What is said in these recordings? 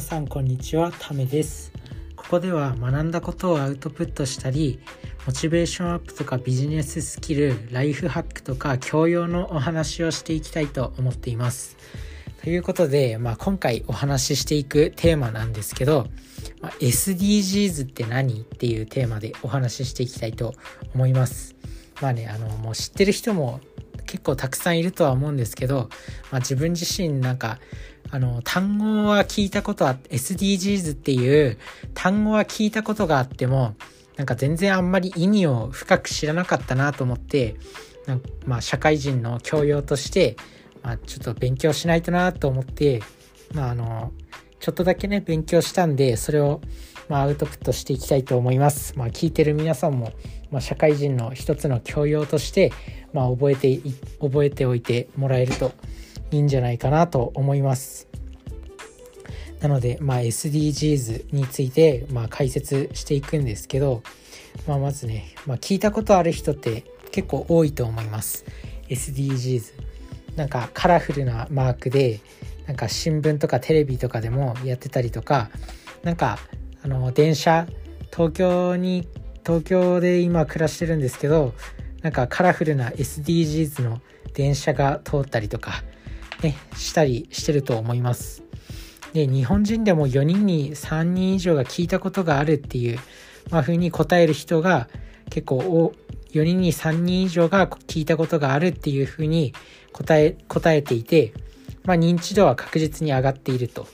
皆さんこんにちは。ためです。ここでは学んだことをアウトプットしたりモチベーションアップとかビジネススキルライフハックとか教養のお話をしていきたいと思っています。ということで、まあ、今回お話ししていくテーマなんですけど、まあ、SDGs って何っていうテーマでお話ししていきたいと思います。まあねあのもう知ってる人も結構たくさんいるとは思うんですけど、まあ、自分自身なんかあの単語は聞いたことは SDGs っていう単語は聞いたことがあってもなんか全然あんまり意味を深く知らなかったなと思ってまあ、社会人の教養として、まあ、ちょっと勉強しないとなと思って、まあ、あのちょっとだけね勉強したんでそれを、まあ、アウトプットしていきたいと思います。まあ、聞いてる皆さんも、まあ、社会人の一つの教養として、まあ、覚えて覚えておいてもらえるといいんじゃないかなと思います。なので、まあ、SDGs について、まあ、解説していくんですけど、まあ、まずね、まあ、聞いたことある人って結構多いと思います。SDGs。なんかカラフルなマークで、なんか新聞とかテレビとかでもやってたりとか、なんかあの電車、東京に、東京で今暮らしてるんですけど、なんかカラフルな SDGs の電車が通ったりとか、ね、したりしてると思います。で、日本人でも4人に3人以上が聞いたことがあるっていう、まあ、風に答える人が結構4人に3人以上が聞いたことがあるっていう風に答え、答えていて、まあ、認知度は確実に上がっていると。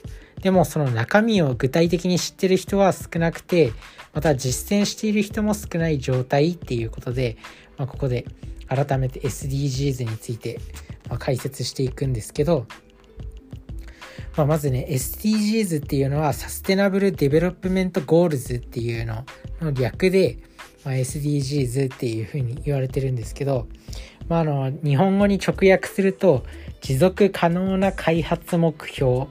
でもその中身を具体的に知ってる人は少なくて、また実践している人も少ない状態っていうことで、まあ、ここで改めて SDGs について解説していくんですけど、まあ、まずね SDGs っていうのは Sustainable Development Goals っていうのの略で、まあ、SDGs っていうふうに言われてるんですけど、まあ、あの日本語に直訳すると持続可能な開発目標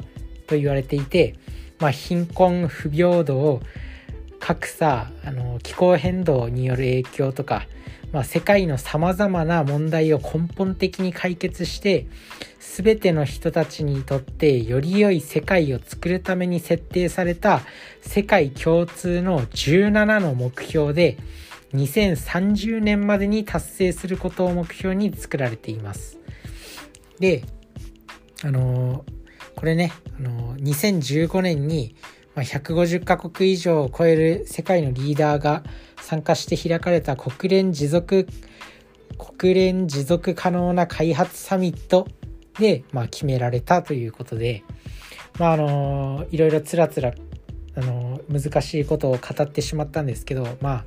と言われていて、まあ、貧困不平等格差あの気候変動による影響とかまあ、世界のさまざまな問題を根本的に解決して全ての人たちにとってより良い世界を作るために設定された世界共通の17の目標で2030年までに達成することを目標に作られています。で、あのー、これね、あのー、2015年に150カ国以上を超える世界のリーダーが参加して開かれた国連持続国連持続可能な開発サミットで、まあ、決められたということで、まあ、あのいろいろつらつらあの難しいことを語ってしまったんですけど、まあ、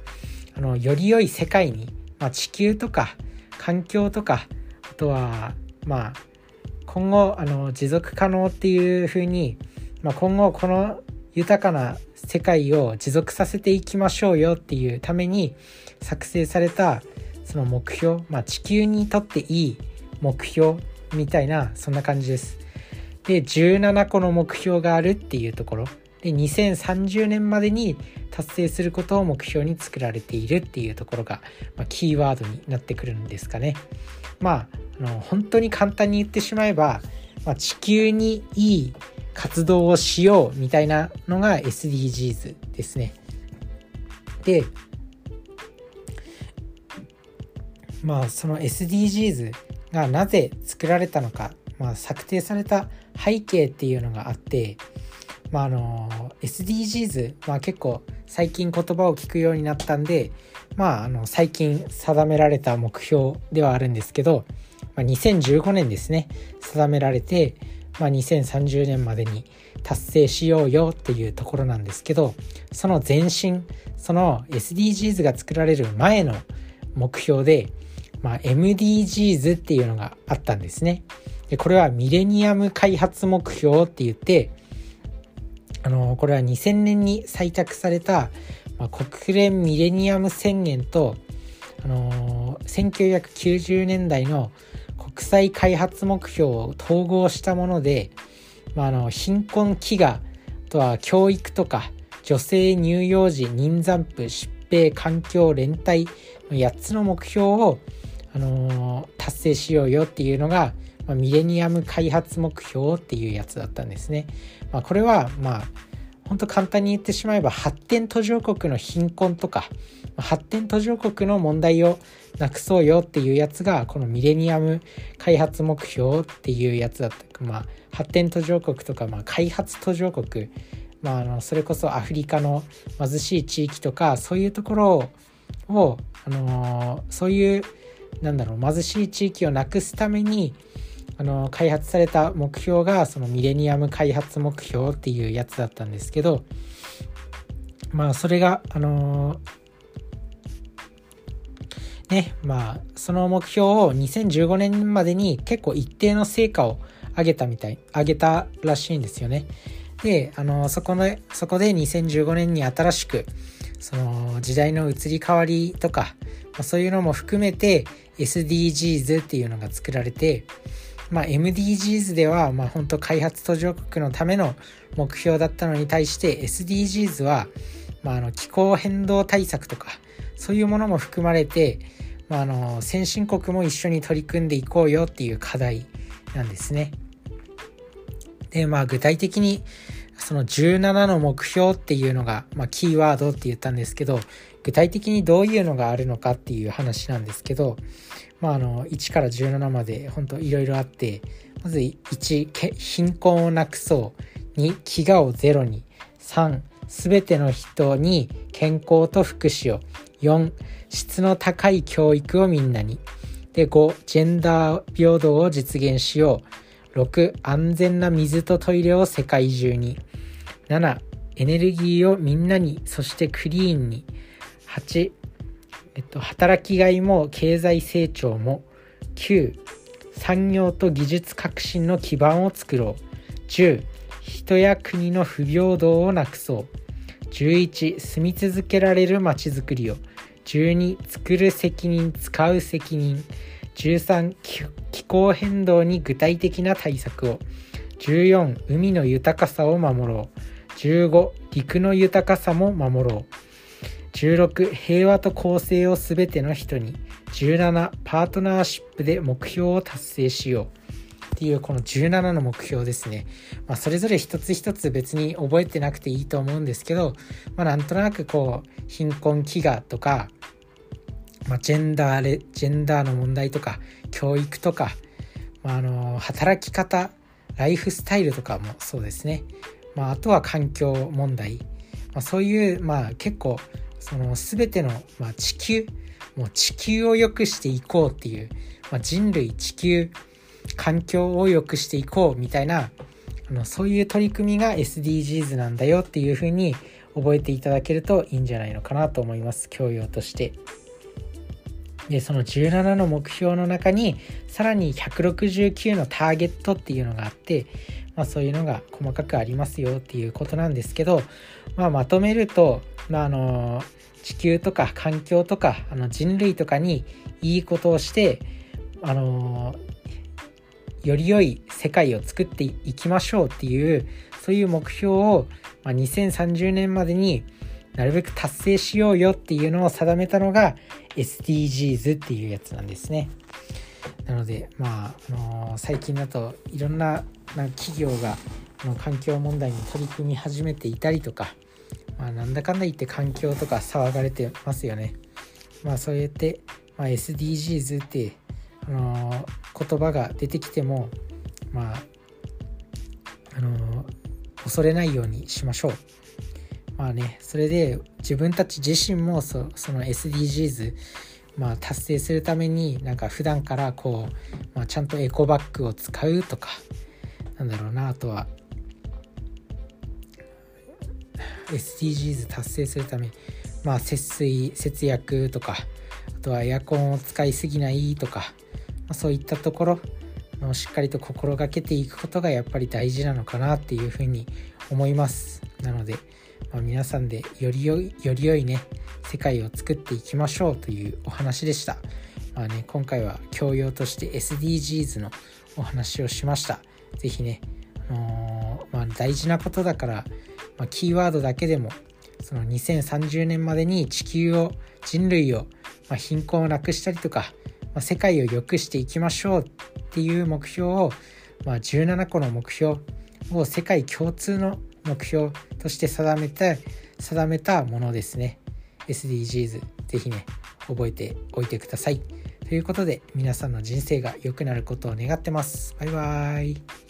あのより良い世界に、まあ、地球とか環境とかあとはまあ今後あの持続可能っていうふうに、まあ、今後この豊かな世界を持続させていきましょうよっていうために作成されたその目標、まあ、地球にとっていい目標みたいなそんな感じです。で17個の目標があるっていうところで2030年までに達成することを目標に作られているっていうところが、まあ、キーワードになってくるんですかね。まああの本当に簡単に言ってしまえば、まあ、地球にいい活動をしようみたいなのが SDGs ですね。で、まあその SDGs がなぜ作られたのか、まあ、策定された背景っていうのがあって、まあ、あの SDGs、まあ、結構最近言葉を聞くようになったんで、まあ、あの最近定められた目標ではあるんですけど、まあ、2015年ですね定められて、まあ、2030年までに達成しようよっていうところなんですけどその前身その SDGs が作られる前の目標で、まあ、MDGs っていうのがあったんですね。でこれはミレニアム開発目標って言ってあのこれは2000年に採択された、まあ、国連ミレニアム宣言と、あの1990年代の国際開発目標を統合したもので、まあ、の貧困飢餓とは教育とか女性乳幼児妊産婦疾病環境連帯の8つの目標をあの達成しようよっていうのが、まあ、ミレニアム開発目標っていうやつだったんですね。まあ、これはまあ本当簡単に言ってしまえば発展途上国の貧困とか発展途上国の問題をなくそうよっていうやつがこのミレニアム開発目標っていうやつだった。まあ発展途上国とか、まあ、開発途上国、まあ、あのそれこそアフリカの貧しい地域とかそういうところを、あのそういうなんだろう貧しい地域をなくすためにあの開発された目標がそのミレニアム開発目標っていうやつだったんですけどまあそれがあのねまあその目標を2015年までに結構一定の成果を上げたみたい上げたらしいんですよね。であのそこのそこで2015年に新しくその時代の移り変わりとかそういうのも含めて SDGs っていうのが作られてまあ、MDGs では、まあ、本当開発途上国のための目標だったのに対して SDGs は、まあ、あの気候変動対策とかそういうものも含まれて、まあ、あの先進国も一緒に取り組んでいこうよっていう課題なんですね。でまあ具体的にその17の目標っていうのが、まあ、キーワードって言ったんですけど具体的にどういうのがあるのかっていう話なんですけど、まあ、あの1から17まで本当いろいろあってまず1貧困をなくそう。2飢餓をゼロに。3すべての人に健康と福祉を。4質の高い教育をみんなに。で5ジェンダー平等を実現しよう。6安全な水とトイレを世界中に。7エネルギーをみんなに。そしてクリーンに。8えっと、働きがいも経済成長も。9産業と技術革新の基盤を作ろう。10人や国の不平等をなくそう。11住み続けられるまちづくりを。12作る責任使う責任。13気候変動に具体的な対策を。14海の豊かさを守ろう。15陸の豊かさも守ろう。16平和と公正をすべての人に。17パートナーシップで目標を達成しよう。っていうこの17の目標ですね、まあ、それぞれ一つ一つ別に覚えてなくていいと思うんですけど、まあ、なんとなくこう貧困飢餓とか、まあ、ジェンダーレジェンダーの問題とか教育とか、まあ、あの働き方ライフスタイルとかもそうですね、まあ、あとは環境問題、まあ、そういう、まあ、結構その全ての、まあ、地球もう地球を良くしていこうっていう、まあ、人類地球環境を良くしていこうみたいなあのそういう取り組みが SDGs なんだよっていうふうに覚えていただけるといいんじゃないのかなと思います教養として。でその17の目標の中にさらに169のターゲットっていうのがあって、まあ、そういうのが細かくありますよっていうことなんですけど、まあ、まとめると、まあ、あの地球とか環境とかあの人類とかにいいことをしてあのより良い世界を作っていきましょうっていうそういう目標を、まあ、2030年までになるべく達成しようよっていうのを定めたのが SDGs っていうやつなんですね。なのでまあ、あのー、最近だといろんな企業がの環境問題に取り組み始めていたりとか、まあ、なんだかんだ言って環境とか騒がれてますよね。まあそうやって、まあ、SDGs って、あの、言葉が出てきてもまああの、恐れないようにしましょう。まあねそれで自分たち自身もそその SDGs まあ、達成するためになんか普段からこう、まあ、ちゃんとエコバッグを使うとかなんだろうなあとは SDGs 達成するために、まあ、節水節約とかあとはエアコンを使いすぎないとか、まあ、そういったところのしっかりと心がけていくことがやっぱり大事なのかなっていうふうに思いますなので、まあ、皆さんでより良いより良いね世界を作っていきましょうというお話でした。まあね、今回は教養として SDGs のお話をしました。是非ね、あのー、まあ、大事なことだから、まあ、キーワードだけでもその2030年までに地球を人類を、まあ、貧困をなくしたりとか、まあ、世界を良くしていきましょうっていう目標を、まあ、17個の目標を世界共通の目標として定めて定めたものですね。SDGs ぜひね覚えておいてください。ということで皆さんの人生が良くなることを願ってます。バイバーイ。